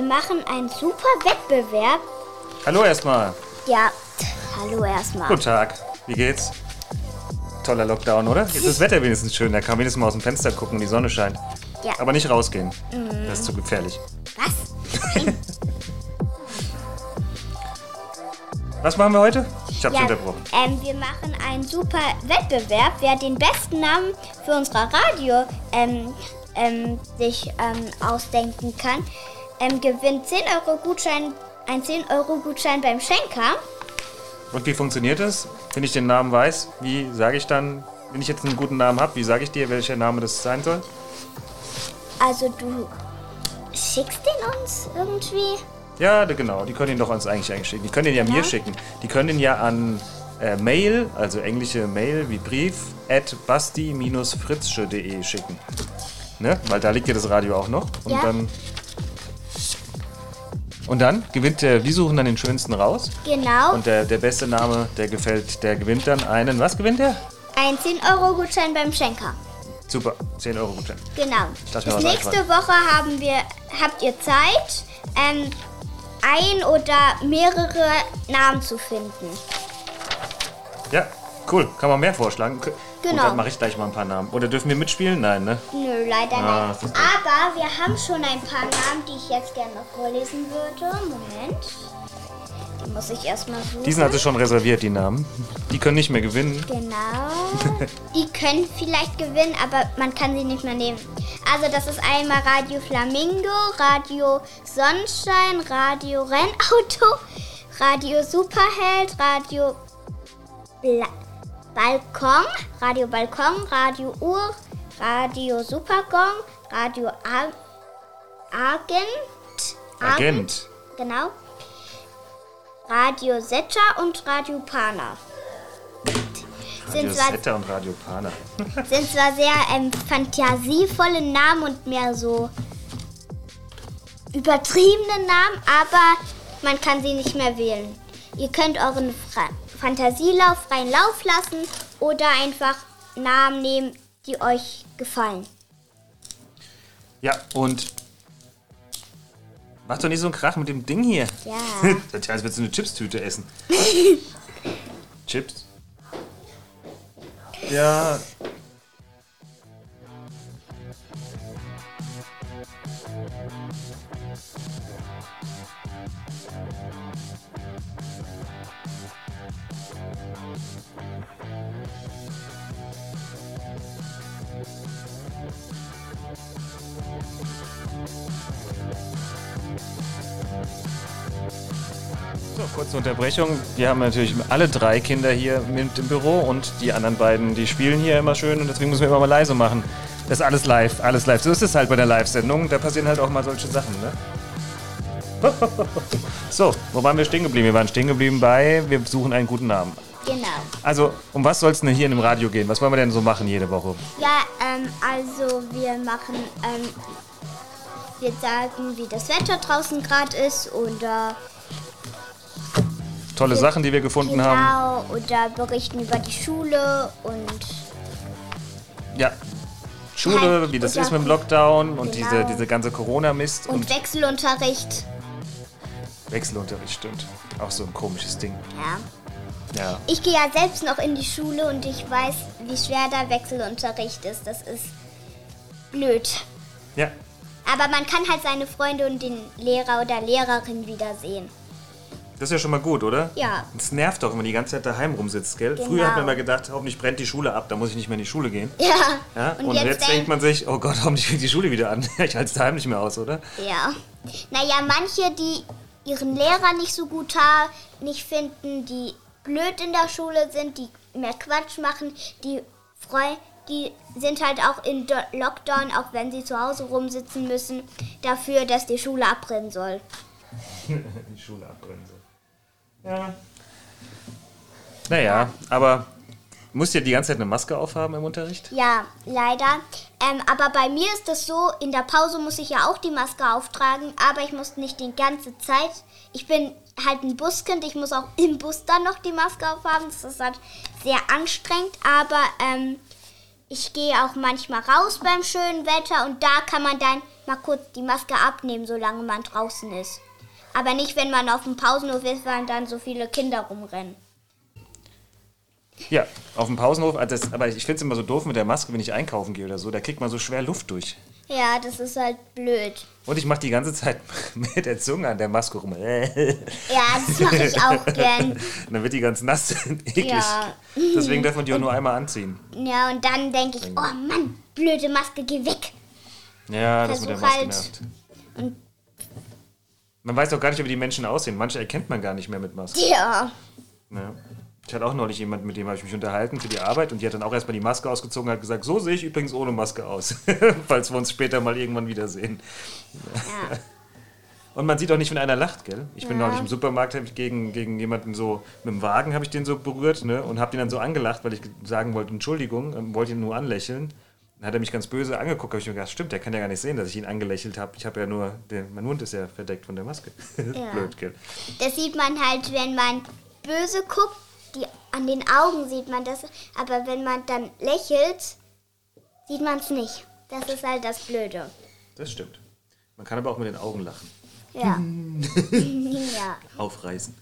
wir machen einen super Wettbewerb. Hallo erstmal. Ja, hallo erstmal. Guten Tag. Wie geht's? Toller Lockdown, oder? Jetzt ist das Wetter wenigstens schön. Da kann man wenigstens mal aus dem Fenster gucken und die Sonne scheint. Ja. Aber nicht rausgehen. Das ist zu gefährlich. Was? Was machen wir heute? Ich hab's Ja, unterbrochen. ähm, wir machen einen super Wettbewerb. Wer den besten Namen für unser Radio ähm, ähm, sich ähm, ausdenken kann, ähm, gewinnt 10 Euro Gutschein, ein 10 Euro Gutschein beim Schenker. Und wie funktioniert das? Wenn ich den Namen weiß, wie sage ich dann, wenn ich jetzt einen guten Namen habe, wie sage ich dir, welcher Name das sein soll? Also du schickst den uns irgendwie? Ja, genau. Die können ihn doch uns eigentlich eigentlich schicken. Die können ihn ja mir Ja. schicken. Die können ihn ja an äh, Mail, also englische Mail wie Brief, at basti-fritzsche.de schicken. Ne? Weil da liegt ja das Radio auch noch. Und Ja. dann. Und dann gewinnt der, wir suchen dann den schönsten raus. Genau. Und der, der beste Name, der gefällt, der gewinnt dann einen. Was gewinnt der? Ein 10 Euro Gutschein beim Schenker. Super, 10 Euro Gutschein. Genau. Mir Bis nächste Woche haben wir, habt ihr Zeit, ähm, ein oder mehrere Namen zu finden. Ja, cool. Kann man mehr vorschlagen? Genau. Gut, dann mache ich gleich mal ein paar Namen. Oder dürfen wir mitspielen? Nein, ne? Nö, leider Ah, nicht. Aber wir haben schon ein paar Namen, die ich jetzt gerne noch vorlesen würde. Moment. Die muss ich erstmal suchen. Die sind also schon reserviert, die Namen. Die können nicht mehr gewinnen. Genau. Die können vielleicht gewinnen, aber man kann sie nicht mehr nehmen. Also das ist einmal Radio Flamingo, Radio Sonnenschein, Radio Rennauto, Radio Superheld, Radio Bla Balkon, Radio Balkon, Radio Uhr, Radio Supergong, Radio Ar Agent, Agent. genau. Radio Setta und Radio Pana. Radio Setta und Radio Pana. sind zwar sehr ähm, fantasievolle Namen und mehr so übertriebene Namen, aber man kann sie nicht mehr wählen. Ihr könnt euren Fra Fantasielauf freien Lauf lassen oder einfach Namen nehmen, die euch gefallen. Ja, und. Mach doch nicht so einen Krach mit dem Ding hier. Ja. Das heißt, willst du eine Chipstüte essen? Chips? Ja. So, kurze Unterbrechung. Wir haben natürlich alle drei Kinder hier mit im Büro und die anderen beiden, die spielen hier immer schön und deswegen müssen wir immer mal leise machen. Das ist alles live, alles live. So ist es halt bei der Live-Sendung. Da passieren halt auch mal solche Sachen, ne? So, wo waren wir stehen geblieben? Wir waren stehen geblieben bei, wir suchen einen guten Namen. Genau. Also, um was soll es denn hier in dem Radio gehen? Was wollen wir denn so machen jede Woche? Ja, ähm, also wir machen, ähm, wir sagen, wie das Wetter draußen gerade ist oder Tolle Sachen, die wir gefunden haben. genau oder berichten über die Schule und Ja. Schule, Halt, wie das ist mit dem Lockdown und Genau. diese, diese ganze Corona-Mist und und Wechselunterricht. Wechselunterricht, stimmt. Auch so ein komisches Ding. Ja. Ja. Ich gehe ja selbst noch in die Schule und ich weiß, wie schwer der Wechselunterricht ist. Das ist blöd. Ja, Aber man kann halt seine Freunde und den Lehrer oder Lehrerin wiedersehen. Das ist ja schon mal gut, oder? Ja. Es nervt doch, wenn man die ganze Zeit daheim rumsitzt, gell? Genau. Früher hat man immer gedacht, hoffentlich brennt die Schule ab, da muss ich nicht mehr in die Schule gehen. Ja. Ja? Und, jetzt, denkt man sich, oh Gott, hoffentlich fängt die Schule wieder an. ich halte es daheim nicht mehr aus, oder? Ja. Naja, manche, die ihren Lehrer nicht so gut haben, nicht finden, die blöd in der Schule sind, die mehr Quatsch machen, die freu die sind halt auch in Do- Lockdown, auch wenn sie zu Hause rumsitzen müssen, dafür, dass die Schule abbrennen soll. die Schule abbrennen soll. Ja. Naja, aber musst du ja die ganze Zeit eine Maske aufhaben im Unterricht? Ja, leider. Ähm, aber bei mir ist es so, in der Pause muss ich ja auch die Maske auftragen, aber ich muss nicht die ganze Zeit. Ich bin halt ein Buskind, ich muss auch im Bus dann noch die Maske aufhaben. Das ist halt sehr anstrengend, aber ähm, ich gehe auch manchmal raus beim schönen Wetter und da kann man dann mal kurz die Maske abnehmen, solange man draußen ist. Aber nicht, wenn man auf dem Pausenhof ist, weil dann so viele Kinder rumrennen. Ja, auf dem Pausenhof, also das, aber ich finde es immer so doof mit der Maske, wenn ich einkaufen gehe oder so, da kriegt man so schwer Luft durch. Ja, das ist halt blöd. Und ich mache die ganze Zeit mit der Zunge an der Maske rum. Ja, das mache ich auch gern. dann wird die ganz nass und eklig. Ja. Deswegen darf man die auch nur einmal anziehen. Ja, und dann denke ich, oh Mann, blöde Maske, geh weg. Ja, das mit der Versuch Maske halt- nervt. Und Man weiß auch gar nicht, wie die Menschen aussehen. Manche erkennt man gar nicht mehr mit Maske. ja, Ja. Ich hatte auch neulich jemanden, mit dem habe ich mich unterhalten für die Arbeit und die hat dann auch erstmal die Maske ausgezogen und hat gesagt, so sehe ich übrigens ohne Maske aus, falls wir uns später mal irgendwann wiedersehen. ja. Und man sieht auch nicht, wenn einer lacht, gell? Ich bin neulich im Supermarkt gegen, gegen jemanden so, mit dem Wagen habe ich den so berührt ne? und habe den dann so angelacht, weil ich sagen wollte, Entschuldigung, und wollte ihn nur anlächeln. Dann hat er mich ganz böse angeguckt, habe ich mir gedacht, stimmt, der kann ja gar nicht sehen, dass ich ihn angelächelt habe. Ich habe ja nur, der, mein Mund ist ja verdeckt von der Maske. Blöd, gell? Das sieht man halt, wenn man böse guckt, die, an den Augen sieht man das, aber wenn man dann lächelt, sieht man es nicht. Das ist halt das Blöde. Das stimmt. Man kann aber auch mit den Augen lachen. Ja. ja. Aufreißen.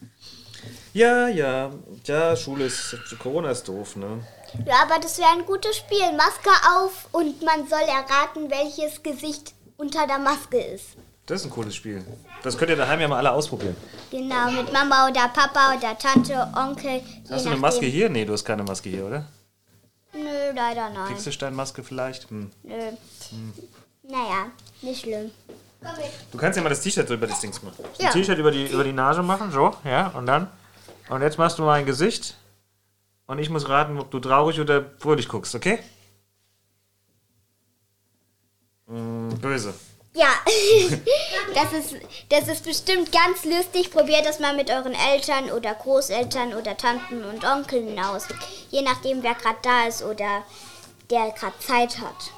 Ja, ja. Ja, Schule ist. Corona ist doof, ne? Ja, aber das wäre ein gutes Spiel. Maske auf und man soll erraten, welches Gesicht unter der Maske ist. Das ist ein cooles Spiel. Das könnt ihr daheim ja mal alle ausprobieren. Genau, mit Mama oder Papa oder Tante, Onkel. Hast du eine. Maske hier? Nee, du hast keine Maske hier, oder? Nö, leider nein. Pixelsteinmaske vielleicht? Hm. Nö. Naja, nicht schlimm. Du kannst ja mal das T-Shirt so über das Dings machen. Ja. Das T-Shirt über die, über die Nase machen, so, ja, und dann. Und jetzt machst du mal ein Gesicht. Und ich muss raten, ob du traurig oder fröhlich guckst, okay? Mm, böse. Ja, das ist, das ist bestimmt ganz lustig. Probiert das mal mit euren Eltern oder Großeltern oder Tanten und Onkeln aus. Je nachdem, wer gerade da ist oder der gerade Zeit hat.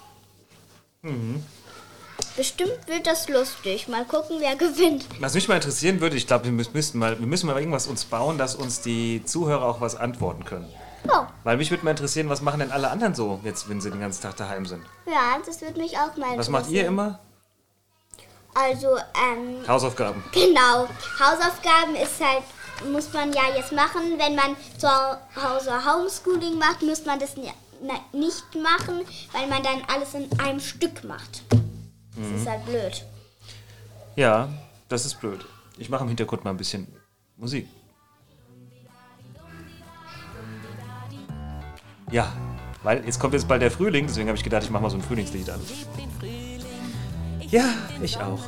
Bestimmt wird das lustig. Mal gucken, wer gewinnt. Was mich mal interessieren würde, ich glaube, wir müssen- mal, wir müssen mal irgendwas uns bauen, dass uns die Zuhörer auch was antworten können. Oh, Weil mich würde mal interessieren, was machen denn alle anderen so, jetzt, wenn sie den ganzen Tag daheim sind? ja, das wird mich auch mal Was macht ihr immer? Also, ähm, Hausaufgaben. Genau. Hausaufgaben ist halt, muss man ja jetzt machen. Wenn man zu Hause Homeschooling macht, muss man das nicht machen, weil man dann alles in einem Stück macht. Das ist halt blöd. Ja, das ist blöd. Ich mache im Hintergrund mal ein bisschen Musik. Ja, weil jetzt kommt jetzt bald der Frühling, deswegen habe ich gedacht, ich mache mal so ein Frühlingslied an. Ja, ich auch.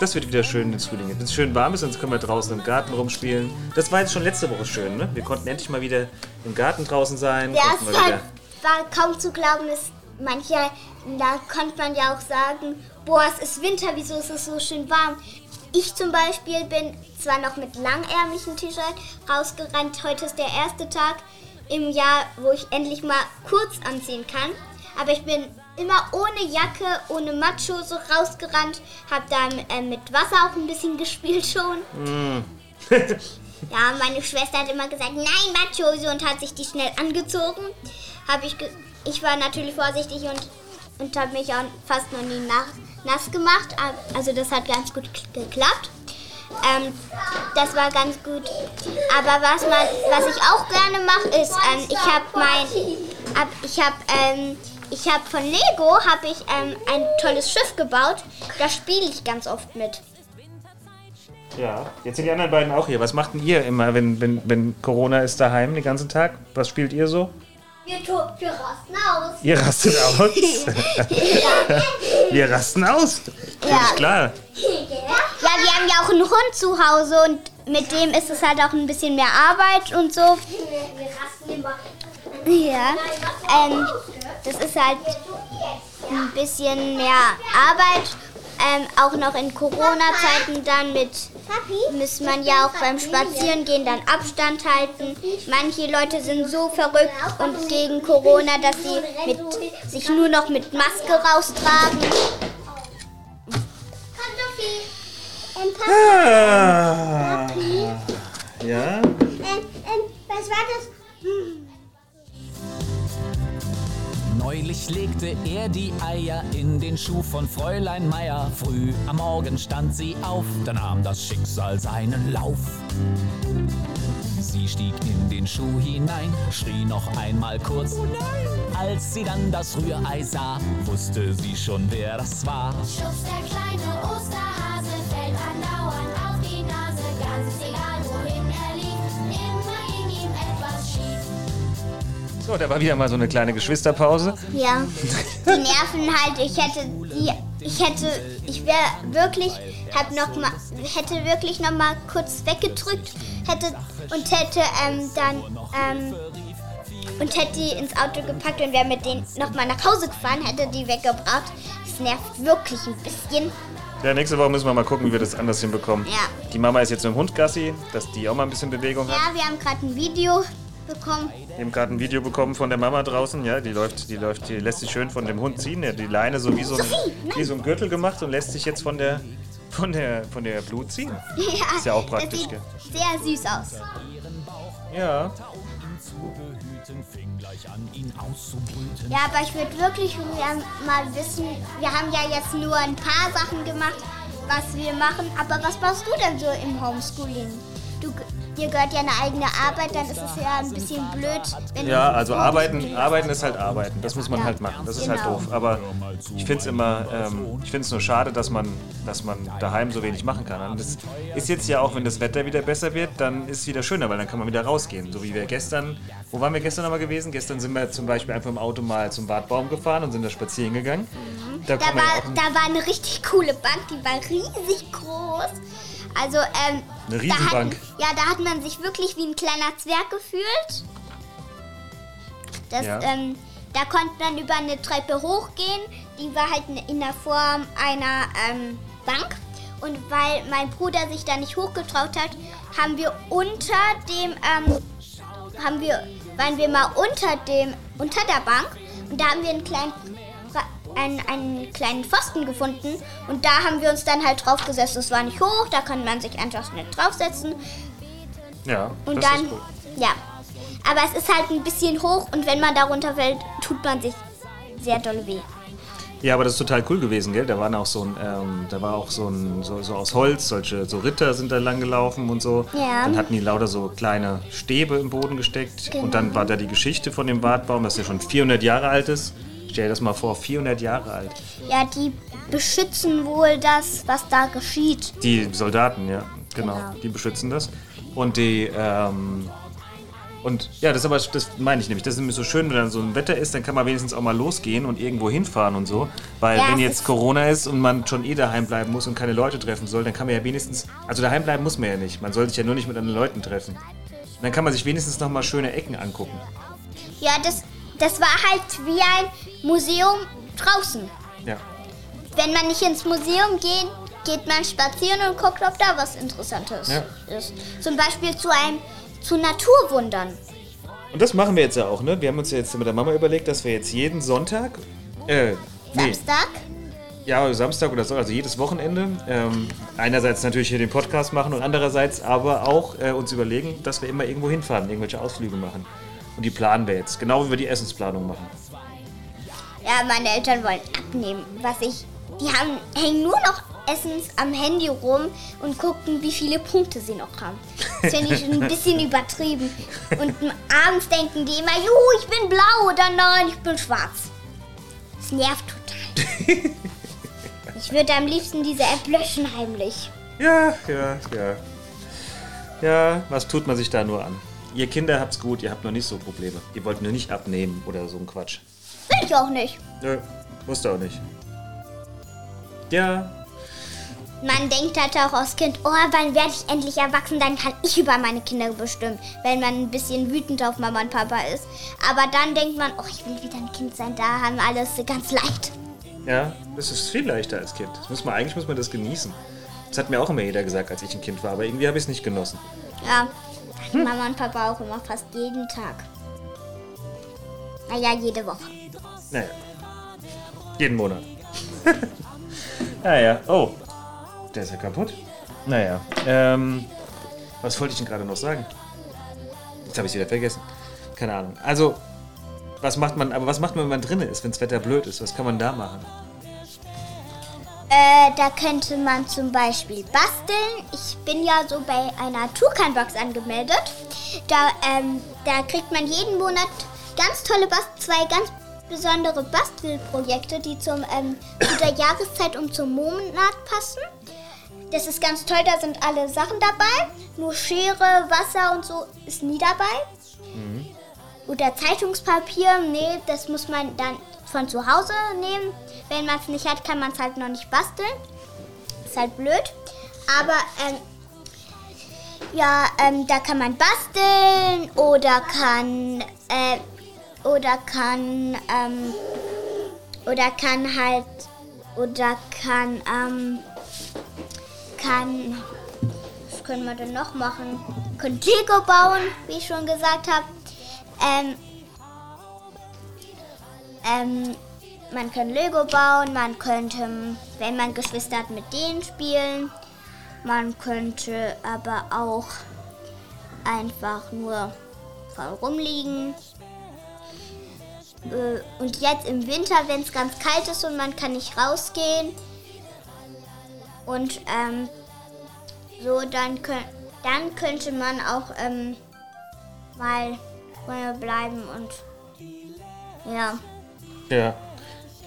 Das wird wieder schön ins Frühling. Wenn es schön warm ist, dann können wir draußen im Garten rumspielen. Das war jetzt schon letzte Woche schön, ne? Wir konnten endlich mal wieder im Garten draußen sein. Ja, es war, war kaum zu glauben, dass manche, da konnte man ja auch sagen, boah, es ist Winter, wieso ist es so schön warm? Ich zum Beispiel bin zwar noch mit langärmlichen T-Shirt rausgerannt, heute ist der erste Tag im Jahr, wo ich endlich mal kurz anziehen kann, aber ich bin immer ohne Jacke, ohne Matschhose rausgerannt, habe dann äh, mit Wasser auch ein bisschen gespielt schon. Ja, meine Schwester hat immer gesagt, nein, Matschhose und hat sich die schnell angezogen. Hab ich, ich war natürlich vorsichtig und, und habe mich auch fast noch nie nass gemacht. Also das hat ganz gut geklappt. Ähm, das war ganz gut. Aber was man, was ich auch gerne mache, ist, ähm, ich habe mein, ab, ich habe, ähm, ich von Lego habe ich ähm, ein tolles Schiff gebaut. Da spiele ich ganz oft mit. Ja, jetzt sind die anderen beiden auch hier. Was macht denn ihr immer, wenn, wenn, wenn Corona ist daheim den ganzen Tag? Was spielt ihr so? Wir, wir rasten aus. Ihr rastet aus. wir rasten aus. Ja. Ist klar. Ja, wir haben ja auch einen Hund zu Hause und mit dem ist es halt auch ein bisschen mehr Arbeit und so. Wir rasten immer. Ja, ähm, das ist halt ein bisschen mehr Arbeit. Ähm, auch noch in Corona-Zeiten dann mit, muss man ja auch beim Spazierengehen dann Abstand halten. Manche Leute sind so verrückt und gegen Corona, dass sie mit, sich nur noch mit Maske raustragen. Kartoffeln. Ähm, Ah. Ja? ähm, ähm, was war das? Neulich legte er die Eier in den Schuh von Fräulein Meier. Früh am Morgen stand sie auf, da nahm das Schicksal seinen Lauf. Sie stieg in den Schuh hinein, schrie noch einmal kurz. Oh Als sie dann das Rührei sah, wusste sie schon, wer das war. Schubst der kleine Osterhase, fällt andauernd auf die Nase. Ganz egal, So, da war wieder mal so eine kleine Geschwisterpause. Ja, die nerven halt. Ich hätte die, ich hätte, ich wäre wirklich, hab noch mal, hätte wirklich noch mal kurz weggedrückt, hätte und hätte ähm, dann ähm, und hätte die ins Auto gepackt und wäre mit denen noch mal nach Hause gefahren, hätte die weggebracht. Das nervt wirklich ein bisschen. Ja, nächste Woche müssen wir mal gucken, wie wir das anders hinbekommen. Ja. Die Mama ist jetzt mit dem Hund Gassi, dass die auch mal ein bisschen Bewegung hat. Ja, wir haben gerade ein Video bekommen. Wir haben gerade ein Video bekommen von der Mama draußen. Ja, die läuft, die läuft, die lässt sich schön von dem Hund ziehen. Die Leine so wie so, ein, wie so ein Gürtel gemacht und lässt sich jetzt von der, von der, von der Blut ziehen. Ja, Ist ja auch das praktisch, sieht gell? sehr süß aus. Ja. Ja, aber ich würde wirklich mal wissen, wir haben ja jetzt nur ein paar Sachen gemacht, was wir machen, aber was machst du denn so im Homeschooling? Du, dir gehört ja eine eigene Arbeit, dann ist es ja ein bisschen blöd, Ja, also arbeiten, arbeiten ist halt arbeiten. Das muss man halt machen. Das ist halt Genau. doof. Aber ich finde es immer, ähm, ich finde es nur schade, dass man, dass man daheim so wenig machen kann. Und das ist jetzt ja auch, wenn das Wetter wieder besser wird, dann ist es wieder schöner, weil dann kann man wieder rausgehen. So wie wir gestern, wo waren wir gestern nochmal gewesen? Gestern sind wir zum Beispiel einfach im Auto mal zum Wartbaum gefahren und sind da spazieren gegangen. Da, Da ja war, da war eine richtig coole Bank, die war riesig groß. Also, ähm. Eine da Riesenbank. Hat, ja, da hat man sich wirklich wie ein kleiner Zwerg gefühlt. Das, Ja. ähm, da konnte man über eine Treppe hochgehen. Die war halt in der Form einer ähm, Bank. Und weil mein Bruder sich da nicht hochgetraut hat, haben wir unter dem, ähm, haben wir, waren wir mal unter dem, unter der Bank und da haben wir einen kleinen, einen, einen kleinen Pfosten gefunden und da haben wir uns dann halt draufgesetzt. Es war nicht hoch, da kann man sich einfach schnell draufsetzen ja, und das dann, ist cool. ja. Aber es ist halt ein bisschen hoch und wenn man darunter fällt, tut man sich sehr doll weh. Ja, aber das ist total cool gewesen, gell? Da waren auch so ein, ähm, da war auch so ein, so, so aus Holz, solche, so Ritter sind da lang gelaufen und so. Ja. Dann hatten die lauter so kleine Stäbe im Boden gesteckt. Genau. Und dann war da die Geschichte von dem Wartbaum, das ja schon 400 Jahre alt ist. Stell dir das mal vor, 400 Jahre alt. Ja, die beschützen wohl das, was da geschieht. Die Soldaten, ja, genau, Genau. die beschützen das. Und die, ähm, und ja, das ist aber, das meine ich nämlich, das ist nämlich so schön, wenn dann so ein Wetter ist, dann kann man wenigstens auch mal losgehen und irgendwo hinfahren und so. Weil Ja, wenn jetzt ist- Corona ist und man schon eh daheim bleiben muss und keine Leute treffen soll, dann kann man ja wenigstens, also daheim bleiben muss man ja nicht. Man soll sich ja nur nicht mit anderen Leuten treffen. Dann kann man sich wenigstens noch mal schöne Ecken angucken. Ja, das, das war halt wie ein Museum draußen. Ja. Wenn man nicht ins Museum geht, geht man spazieren und guckt, ob da was Interessantes Ja. ist. Zum Beispiel zu einem zu Naturwundern. Und das machen wir jetzt ja auch, ne? Wir haben uns ja jetzt mit der Mama überlegt, dass wir jetzt jeden Sonntag, äh, nee, Samstag. Ja, Samstag oder so, also jedes Wochenende. Ähm, einerseits natürlich hier den Podcast machen und andererseits aber auch äh, uns überlegen, dass wir immer irgendwo hinfahren, irgendwelche Ausflüge machen. Und die planen wir jetzt, genau wie wir die Essensplanung machen. Ja, meine Eltern wollen abnehmen. Was ich. Die haben, hängen nur noch Essens am Handy rum und gucken, wie viele Punkte sie noch haben. Das finde ich ein bisschen übertrieben. Und abends denken die immer, juhu, ich bin blau oder nein, ich bin schwarz. Das nervt total. Ich würde am liebsten diese App löschen heimlich. Ja, ja, ja. Ja, was tut man sich da nur an? Ihr Kinder habt's gut, ihr habt noch nicht so Probleme. Ihr wollt nur nicht abnehmen oder so ein Quatsch. Will ich auch nicht. Nö, musst du auch nicht. Ja, Man denkt halt auch als Kind, oh, wann werde ich endlich erwachsen, dann kann ich über meine Kinder bestimmen, wenn man ein bisschen wütend auf Mama und Papa ist. Aber dann denkt man, oh, ich will wieder ein Kind sein, da haben wir alles ganz leicht. ja, das ist viel leichter als Kind. Das muss man, eigentlich muss man das genießen. Das hat mir auch immer jeder gesagt, als ich ein Kind war, aber irgendwie habe ich es nicht genossen. Ja, hatten Mama und Papa auch immer fast jeden Tag. Naja, jede Woche. Naja. Jeden Monat. naja. Oh. Der ist ja kaputt. Naja. Ähm. Was wollte ich denn gerade noch sagen? Jetzt habe ich es wieder vergessen. Keine Ahnung. Also, Was macht man, aber was macht man, wenn man drin ist, wenn das Wetter blöd ist? Was kann man da machen? Äh, da könnte man zum Beispiel basteln. Ich bin ja so bei einer Tukan-Box angemeldet. Da, ähm, da kriegt man jeden Monat ganz tolle Bast zwei ganz besondere Bastelprojekte, die zum, ähm, zu der Jahreszeit und zum Monat passen. Das ist ganz toll, da sind alle Sachen dabei. Nur Schere, Wasser und so ist nie dabei. Oder Zeitungspapier, nee, das muss man dann von zu Hause nehmen. Wenn man es nicht hat, kann man es halt noch nicht basteln. Ist halt blöd. Aber ähm, ja, ähm, da kann man basteln oder kann äh, oder kann ähm, oder kann halt oder kann ähm, kann was können wir denn noch machen? Können Lego bauen, wie ich schon gesagt habe. Ähm, ähm, man kann Lego bauen, man könnte, wenn man Geschwister hat, mit denen spielen. Man könnte aber auch einfach nur voll rumliegen. Äh, Und jetzt im Winter, wenn es ganz kalt ist und man kann nicht rausgehen. Und ähm, so, dann, dann könnte man auch ähm, mal vorher bleiben und ja. Ja.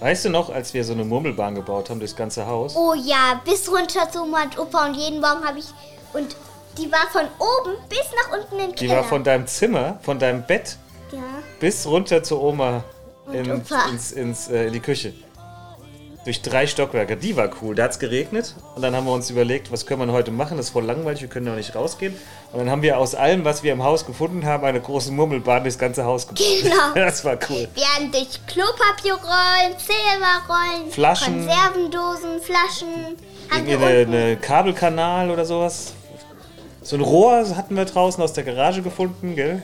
Weißt du noch, als wir so eine Murmelbahn gebaut haben durchs ganze Haus? Oh ja, bis runter zu Oma und Opa und jeden Morgen habe ich. Und die war von oben bis nach unten in den Die Keller. war von deinem Zimmer, von deinem Bett ja. bis runter zu Oma in, ins, ins, äh, in die Küche. Durch drei Stockwerke. Die war cool. Da hat es geregnet und dann haben wir uns überlegt, was können wir heute machen? Das ist voll langweilig, wir können ja nicht rausgehen. Und dann haben wir aus allem, was wir im Haus gefunden haben, eine große Murmelbahn durchs ganze Haus gebaut. Genau. Das war cool. Wir haben durch Klopapierrollen, Silberrollen, Flaschen. Konservendosen, Flaschen. Haben Irgendwie wir eine, unten. eine Kabelkanal oder sowas. So ein Rohr hatten wir draußen aus der Garage gefunden, gell?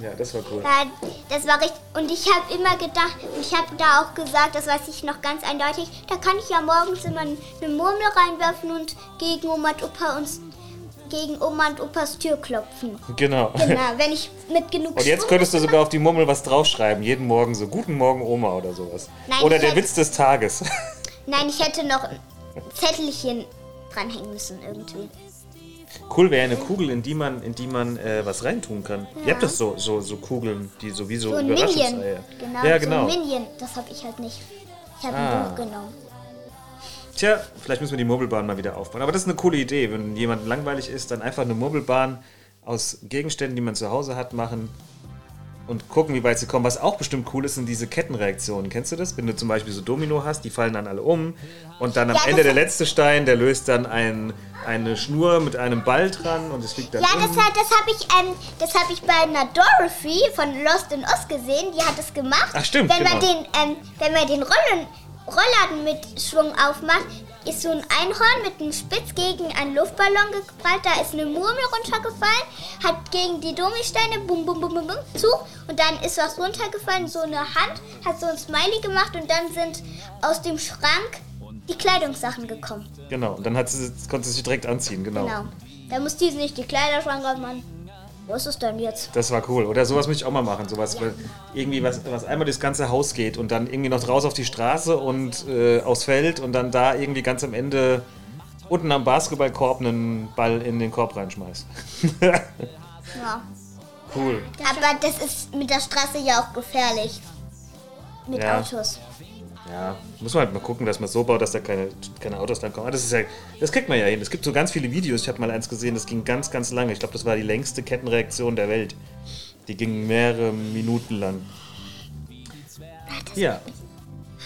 Ja, das war cool. Ja, das war richtig. Und ich habe immer gedacht, und ich habe da auch gesagt, das weiß ich noch ganz eindeutig, da kann ich ja morgens immer eine Murmel reinwerfen und gegen Oma und Opa uns gegen Oma und Opas Tür klopfen. Genau. Genau, wenn ich mit genug Und jetzt könntest du sogar auf die Mummel was draufschreiben. Jeden Morgen so, guten Morgen Oma oder sowas. Nein, oder der hätte- Witz des Tages. Nein, ich hätte noch ein Zettelchen dranhängen müssen irgendwie. Cool wäre eine Kugel, in die man, in die man äh, was reintun kann. Ihr habt das so, so, so Kugeln, die sowieso So ein Minion. Überraschungseier. Genau, ja, genau. so ein Minion. Das habe ich halt nicht. Ich habe Ah. ein Buch genommen. Tja, vielleicht müssen wir die Murmelbahn mal wieder aufbauen. Aber das ist eine coole Idee. Wenn jemand langweilig ist, dann einfach eine Murmelbahn aus Gegenständen, die man zu Hause hat, machen und gucken, wie weit sie kommen. Was auch bestimmt cool ist, sind diese Kettenreaktionen. Kennst du das? Wenn du zum Beispiel so Domino hast, die fallen dann alle um und dann am Ja, das Ende der letzte Stein, der löst dann ein, eine Schnur mit einem Ball dran und es fliegt dann Ja, um. das, hat- das habe ich, ähm, das hab ich bei einer Dorothy von Lost in Oz gesehen. Die hat es gemacht. Ach, stimmt, Wenn man genau. den, ähm, wenn man den Rollen, Rollladen mit Schwung aufmacht, ist so ein Einhorn mit einem Spitz gegen einen Luftballon geprallt. Da ist eine Murmel runtergefallen, hat gegen die Dominosteine bum bum bum bum bum zu und dann ist was runtergefallen. So eine Hand hat so ein Smiley gemacht und dann sind aus dem Schrank die Kleidungssachen gekommen. Genau, und dann hat sie, konnte sie sich direkt anziehen, genau. Genau. Da muss die nicht die Kleiderschrank aufmachen. Wo ist denn jetzt? Das war cool. Oder sowas möchte ich auch mal machen. Sowas, weil irgendwie was, was einmal durchs ganze Haus geht und dann irgendwie noch raus auf die Straße und äh, aufs Feld und dann da irgendwie ganz am Ende unten am Basketballkorb einen Ball in den Korb reinschmeißt. Ja. cool. Aber das ist mit der Straße ja auch gefährlich. Mit Ja. Autos. Ja, muss man halt mal gucken, dass man es so baut, dass da keine, keine Autos dann kommen. Aber das ist ja, das kriegt man ja hin. Es gibt so ganz viele Videos. Ich habe mal eins gesehen, das ging ganz, ganz lange. Ich glaube, das war die längste Kettenreaktion der Welt. Die ging mehrere Minuten lang. Ja,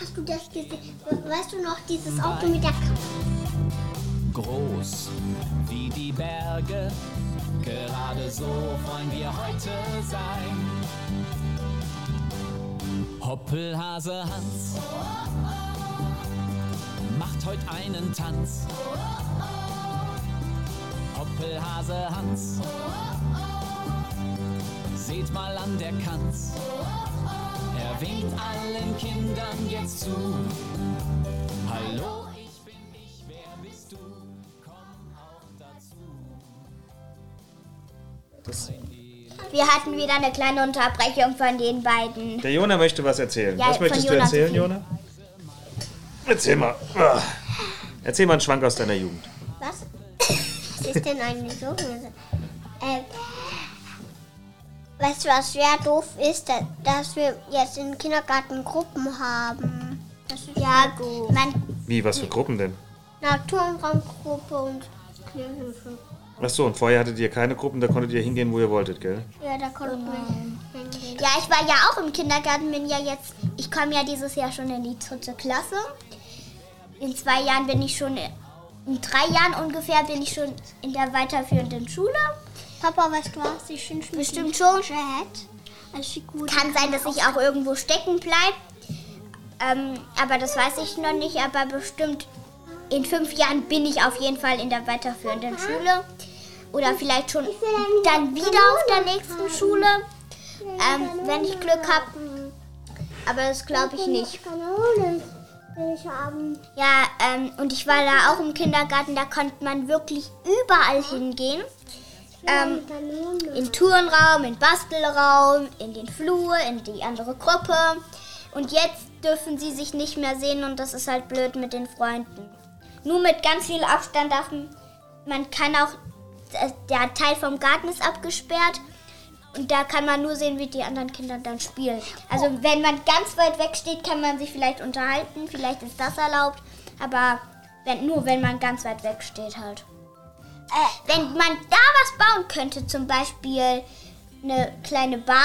Hast du das gesehen? Weißt du noch, dieses Auto mit der Kamera? groß wie die Berge. Gerade so wollen wir heute sein. Hoppelhase Hans macht heute einen Tanz. Hoppelhase Hans, seht mal an der Kanz. Er winkt allen Kindern jetzt zu. Hallo, ich bin ich, wer bist du? Komm auch dazu. das, Wir hatten wieder eine kleine Unterbrechung von den beiden. Der Jona möchte was erzählen. Ja, was möchtest du erzählen. Jona? Erzähl mal. Ah. Erzähl mal einen Schwank aus deiner Jugend. Was? Was ist denn eine Soße? Ähm, weißt du, was sehr doof ist, Da- dass wir jetzt im Kindergarten Gruppen haben. Das ist Ja, doof. Wie, was für Gruppen denn? Naturraumgruppe und Kirchengruppe. Ach so, und vorher hattet ihr keine Gruppen, da konntet ihr hingehen, wo ihr wolltet, gell? Ja, da konnten wir hingehen. ja, ich war ja auch im Kindergarten, bin ja jetzt, ich komme ja dieses Jahr schon in die dritte Klasse. In zwei Jahren bin ich schon, in drei Jahren ungefähr bin ich schon in der weiterführenden Schule. Papa, weißt du was? Ich finde Bestimmt schon. Also gut. Kann sein, dass ich auch irgendwo stecken bleibe. Ähm, aber das weiß ich noch nicht. Aber bestimmt in fünf Jahren bin ich auf jeden Fall in der weiterführenden Schule. Oder vielleicht schon dann wieder auf der nächsten Schule. Ähm, wenn ich Glück habe. Aber das glaube ich nicht. Ja, ähm, und ich war da auch im Kindergarten. Da konnte man wirklich überall hingehen. Ähm, in Turnraum, in Bastelraum, in den Flur, in die andere Gruppe. Und jetzt dürfen sie sich nicht mehr sehen und das ist halt blöd mit den Freunden. Nur mit ganz viel Abstand darf man, man kann auch, der Teil vom Garten ist abgesperrt und da kann man nur sehen, wie die anderen Kinder dann spielen. Also wenn man ganz weit weg steht, kann man sich vielleicht unterhalten, vielleicht ist das erlaubt, aber wenn, nur wenn man ganz weit weg steht halt. Äh, wenn man da was bauen könnte, zum Beispiel eine kleine Bahn,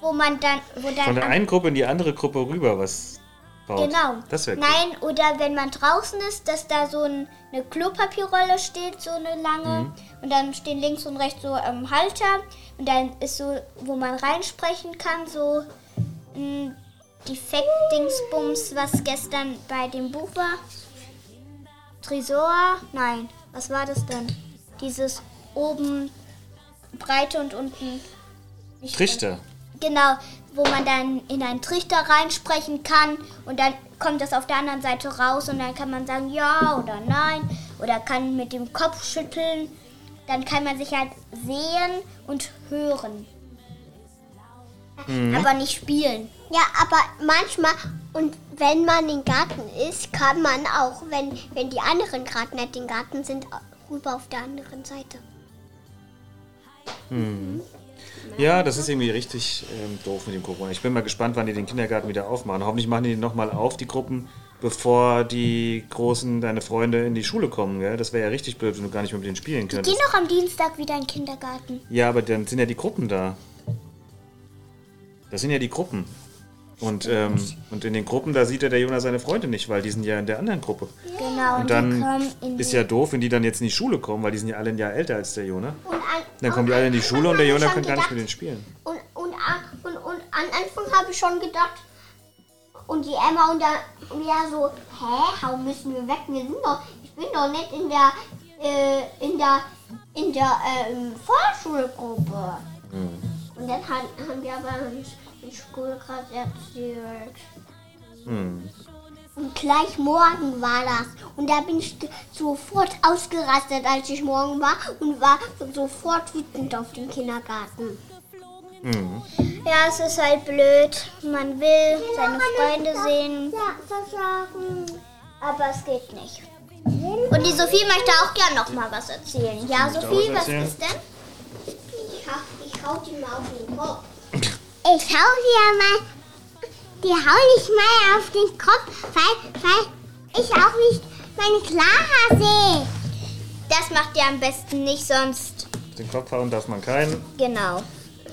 wo man dann, wo dann Von der einen Gruppe in die andere Gruppe rüber was baut. Genau. Das wäre cool. Nein, oder wenn man draußen ist, dass da so ein, eine Klopapierrolle steht, so eine lange. Mhm. Und dann stehen links und rechts so ähm, Halter. Und dann ist so, wo man reinsprechen kann, so ein Defekt-Dingsbums, was gestern bei dem Buch war. Tresor? Nein. Was war das denn? Dieses oben Breite und unten. Trichter. Genau, wo man dann in einen Trichter reinsprechen kann und dann kommt das auf der anderen Seite raus und dann kann man sagen ja oder nein oder kann mit dem Kopf schütteln. Dann kann man sich halt sehen und hören. Aber nicht spielen. Ja, aber manchmal, und wenn man im Garten ist, kann man auch, wenn, wenn die anderen gerade nicht im Garten sind, rüber auf der anderen Seite. Ja, das ist irgendwie richtig ähm, doof mit dem Corona. Ich bin mal gespannt, wann die den Kindergarten wieder aufmachen. Hoffentlich machen die den nochmal auf, die Gruppen, bevor die Großen, deine Freunde, in die Schule kommen. Gell? Das wäre ja richtig blöd, wenn du gar nicht mehr mit denen spielen könntest. noch am Dienstag wieder in den Kindergarten. Ja, aber dann sind ja die Gruppen da. Das sind ja die Gruppen. Und, ähm, und in den Gruppen, da sieht ja der Jonas seine Freunde nicht, weil die sind ja in der anderen Gruppe. Genau, und, Und dann ist ja doof, wenn die dann jetzt in die Schule kommen, weil die sind ja alle ein Jahr älter als der Jona. Und an, Dann kommen die alle in die Schule und der Jona kann gar nicht mit denen spielen. Und, und, an- und, und an Anfang habe ich schon gedacht, und die Emma und der und ja so, hä, warum müssen wir weg? Wir sind doch, ich bin doch nicht in der, äh, in der, in der ähm, Vorschulgruppe. Und dann haben, haben wir aber in Schule gerade erzählt. Und gleich morgen war das. Und da bin ich sofort ausgerastet, als ich morgen war und war sofort wütend auf den Kindergarten. Ja, es ist halt blöd. Man will seine Freunde sehen, aber es geht nicht. Und die Sophie möchte auch gern noch mal was erzählen. Ja, Sophie, was ist denn? Ich, hau- ich hau die mal auf den Kopf. Ich hau dir mal, die hau ich mal auf den Kopf, weil, weil ich auch nicht meine Clara sehe. Das macht ihr am besten nicht, sonst, Den Kopf hauen darf man keinen. genau,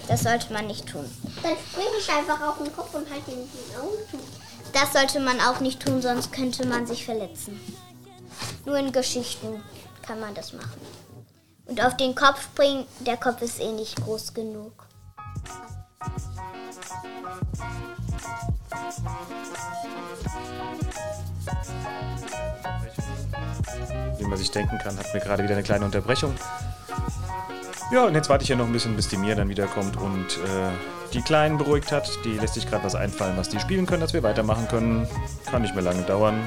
das sollte man nicht tun. Dann springe ich einfach auf den Kopf und halte ihn in die Augen zu. Das sollte man auch nicht tun, sonst könnte man sich verletzen. Nur in Geschichten kann man das machen. Und auf den Kopf springen, der Kopf ist eh nicht groß genug. Wie man sich denken kann, hatten wir gerade wieder eine kleine Unterbrechung. Ja, und jetzt warte ich ja noch ein bisschen, bis die Mia dann wiederkommt und äh, die Kleinen beruhigt hat. Die lässt sich gerade was einfallen, was die spielen können, dass wir weitermachen können. Kann nicht mehr lange dauern.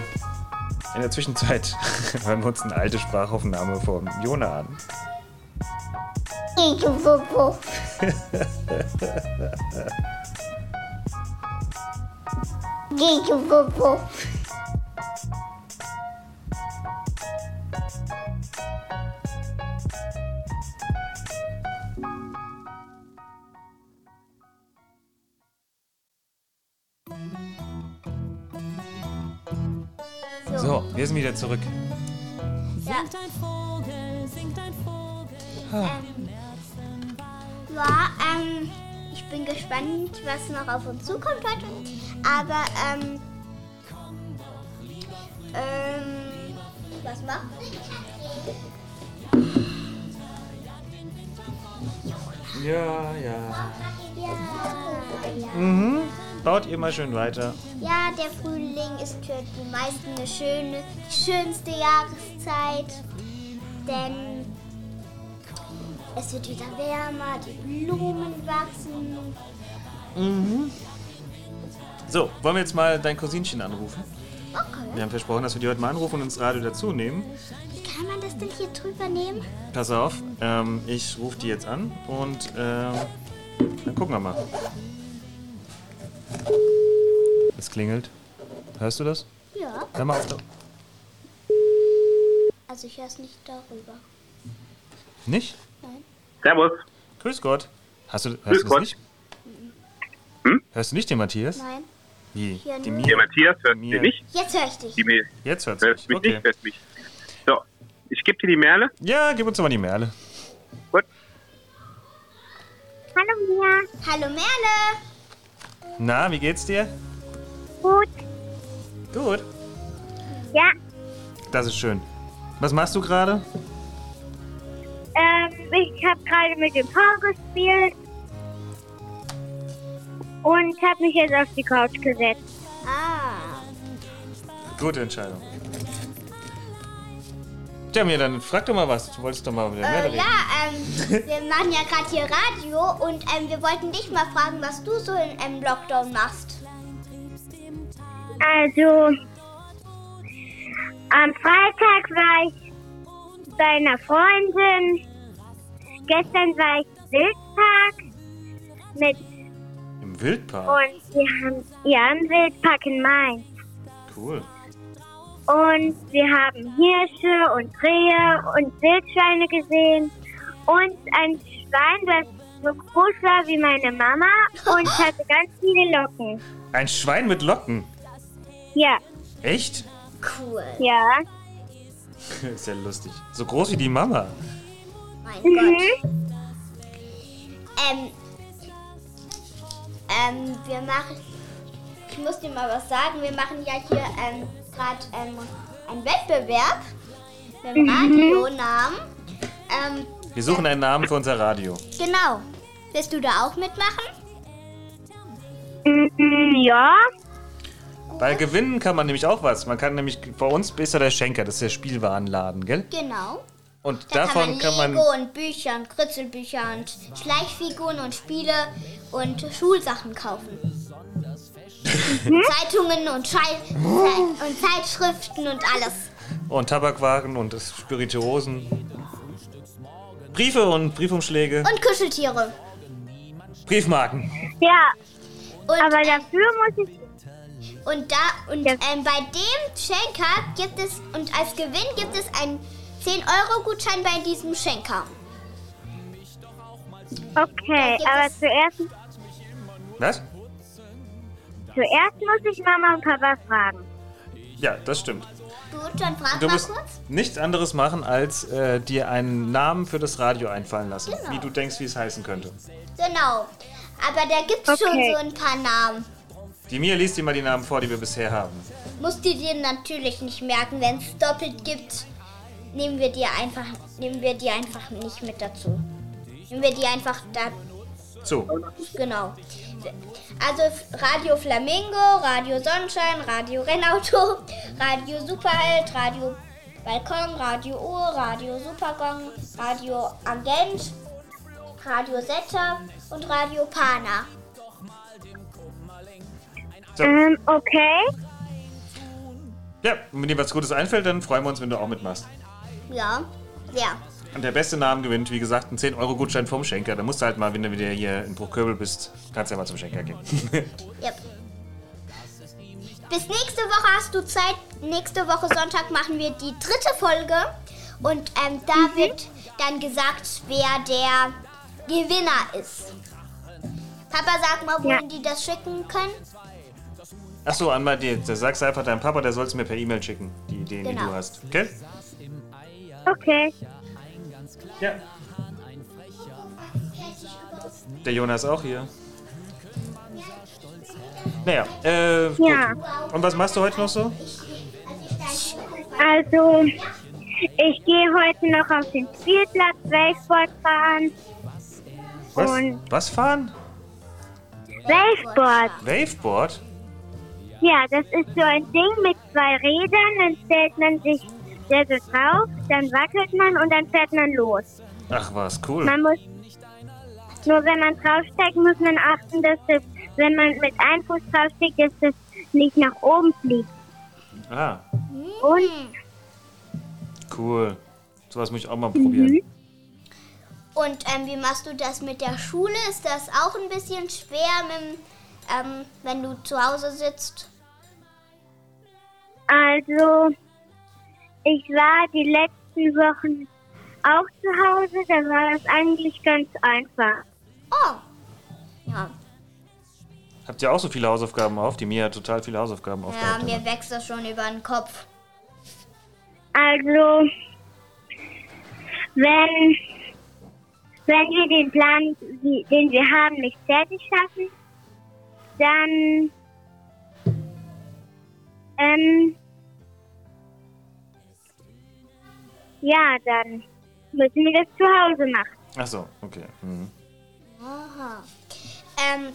In der Zwischenzeit hören wir uns eine alte Sprachaufnahme von Jona an. So, wir sind wieder zurück. Ja. Singt ein Vogel, singt ein Vogel. Ja, ähm, ich bin gespannt, was noch auf uns zukommt heute. Aber, ähm, ähm, was macht? Ja, ja. Ja, Mhm. Baut ihr mal schön weiter. ja, der Frühling ist für die meisten eine schöne, die schönste Jahreszeit. Denn es wird wieder wärmer, die Blumen wachsen. So, wollen wir jetzt mal dein Cousinchen anrufen? Okay. Wir haben versprochen, dass wir die heute mal anrufen und ins Radio dazu nehmen. Wie kann man das denn hier drüber nehmen? Pass auf, ähm, ich rufe die jetzt an und ähm, dann gucken wir mal. Es klingelt. Hörst du das? Ja. Hör mal auf. Also ich höre es nicht darüber. Nicht? Servus. Grüß Gott. Hast du, hörst Grüß du das Gott. nicht? Hörst du nicht den Matthias? Nein. Wie? Hier Die nur. Der? Matthias hört Mir. mich nicht. Jetzt höre ich dich. Die Mail Jetzt hört mich. mich Okay. nicht, hört mich. So, ich gebe dir die Merle. Ja, gib uns mal die Merle. Gut. Hallo Mia. Hallo Merle. Na, wie geht's dir? Gut. Gut. Ja, Das ist schön. Was machst du gerade? Ähm, ich habe gerade mit dem Paul gespielt. Und habe mich jetzt auf die Couch gesetzt. Ah. Gute Entscheidung. Tja, mir dann frag doch mal was. Du wolltest doch mal mit der Äh, reden. ja, ähm, wir machen ja gerade hier Radio und ähm, wir wollten dich mal fragen, was du so in ähm, Lockdown machst. Also, am Freitag war ich bei einer Freundin. Gestern war ich im Wildpark mit Im Wildpark. und wir haben ja im Wildpark in Mainz. Cool. Und wir haben Hirsche und Rehe und Wildschweine gesehen und ein Schwein, das so groß war wie meine Mama und hatte ganz viele Locken. Ein Schwein mit Locken. Ja, Echt? Cool. ja. ist ja lustig. So groß wie die Mama. Mein Mhm. Gott. Ähm, ähm, wir machen, ich muss dir mal was sagen, wir machen ja hier ähm, gerade ähm, einen Wettbewerb mit dem Radionamen. Ähm, Wir suchen einen Namen für unser Radio. genau. Willst du da auch mitmachen? Mhm, ja. Bei Gewinnen kann man nämlich auch was. Man kann nämlich, bei uns bist du der Schenker, das ist der Spielwarenladen, gell? Genau. Und Da davon kann kann man man, Lego und Bücher und Kritzelbücher und Schleichfiguren und Spiele und Schulsachen kaufen. Zeitungen und, Schei und Zeitschriften und alles. und Tabakwaren und Spirituosen. Briefe und Briefumschläge. Und Kuscheltiere. Briefmarken. Ja, Und, aber dafür muss ich. Und da und Ja. ähm, bei dem Schenker gibt es und als Gewinn gibt es einen 10-Euro-Gutschein bei diesem Schenker. Okay, aber zuerst, Was? zuerst muss ich Mama und Papa fragen. Ja, das stimmt. Gut, dann frag Du mal musst kurz. nichts anderes machen, als äh, dir einen Namen für das Radio einfallen lassen. Genau. Wie du denkst, wie es heißen könnte. Genau. Aber da gibt es schon Okay. so ein paar Namen. Die Mia liest dir mal die Namen vor, die wir bisher haben. Musst du dir natürlich nicht merken, wenn es doppelt gibt, nehmen wir dir einfach, nehmen wir die einfach nicht mit dazu. Nehmen wir die einfach da, So, genau. Also Radio Flamingo, Radio Sonnenschein, Radio Rennauto, Radio Superheld, Radio Balkon, Radio Uhr, Radio Supergong, Radio Agent, Radio Setter und Radio Pana. So. Ähm, okay. Ja, und wenn dir was Gutes einfällt, dann freuen wir uns, wenn du auch mitmachst. Ja, ja. Und der beste Name gewinnt, wie gesagt, einen 10-Euro-Gutschein vom Schenker. Da musst du halt mal, wenn du wieder hier in Bruchköbel bist, kannst du ja mal zum Schenker gehen. Yep. Bis nächste Woche hast du Zeit. Nächste Woche Sonntag machen wir die dritte Folge. Und ähm, da wird dann gesagt, wer der Gewinner ist. Papa, sag mal, wohin die das schicken können. Achso, die, da sagst du einfach deinem Papa, der soll es mir per E-Mail schicken, die Ideen, die Genau. du hast. Okay? Okay. Ja. Der Jonas auch hier. Naja, äh, Ja. gut. Und was machst du heute noch so? Also, ich gehe heute noch auf den Spielplatz Wakeboard fahren. Was? Und- Was fahren? Wakeboard. Waveboard? Ja, das ist so ein Ding mit zwei Rädern. Dann stellt man sich da so drauf, dann wackelt man und dann fährt man los. Ach was, cool. Man muss, nur wenn man draufsteigt, muss man achten, dass das, wenn man mit einem Fuß draufsteigt, dass das nicht nach oben fliegt. Ah, Und cool. Sowas muss ich auch mal Mhm. probieren. Und ähm, wie machst du das mit der Schule? Ist das auch ein bisschen schwer, mit, dem, ähm, wenn du zu Hause sitzt? also, ich war die letzten Wochen auch zu Hause, da war das eigentlich ganz einfach. Oh. Ja, Habt ihr auch so viele Hausaufgaben auf? Die Mia hat total viele Hausaufgaben ja aufgehabt. mir wächst das schon über den Kopf. Also, wenn, wenn wir den Plan, den wir haben, nicht fertig schaffen, dann, ähm, ja, dann müssen wir das zu Hause machen. Achso, okay. Mhm. Aha. Ähm,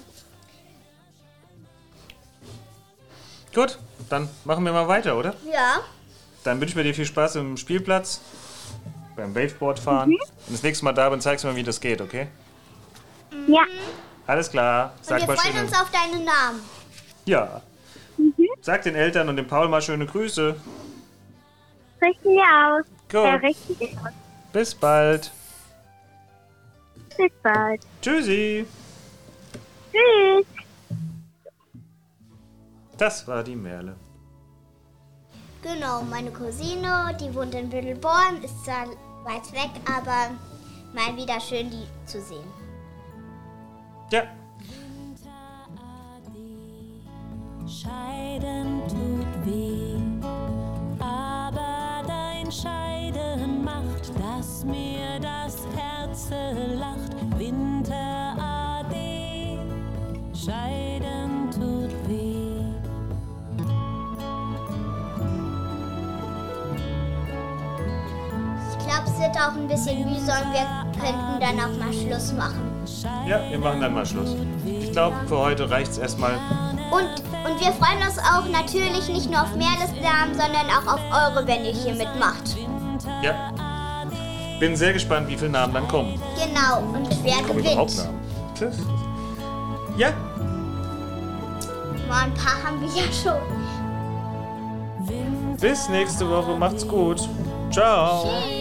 Gut, dann machen wir mal weiter, oder? ja. Dann wünschen wir dir viel Spaß im Spielplatz, beim Waveboard fahren. Mhm. Und das nächste Mal da bin, zeigst du mir, wie das geht, okay? Ja, Alles klar. Und Sag wir mal freuen uns auf deinen Namen. Ja. Sag den Eltern und dem Paul mal schöne Grüße. richten wir aus. Gut. Ja, richten wir aus. Bis bald. Bis bald. Tschüssi. Tschüss. Das war die Merle. Genau, meine Cousine, die wohnt in Büttelborn, ist zwar weit weg, aber mal wieder schön, die zu sehen. Ja. Scheiden tut weh, aber dein Scheiden macht, dass mir das Herz lacht. Winter ade, Scheiden tut weh. Ich glaube, es wird auch ein bisschen mühsam. Wir könnten dann auch mal Schluss machen. Ja, wir machen dann mal Schluss. Ich glaube, für heute reicht's erstmal. Und, und wir freuen uns auch natürlich nicht nur auf Merles Namen, sondern auch auf eure, wenn ihr hier mitmacht. Ja. Bin sehr gespannt, wie viele Namen dann kommen. Genau, und wer Kommen gewinnt. überhaupt Namen? Tschüss. Ja. Mal ein paar haben wir ja schon. Bis nächste Woche. Macht's gut. Ciao. Tschüss.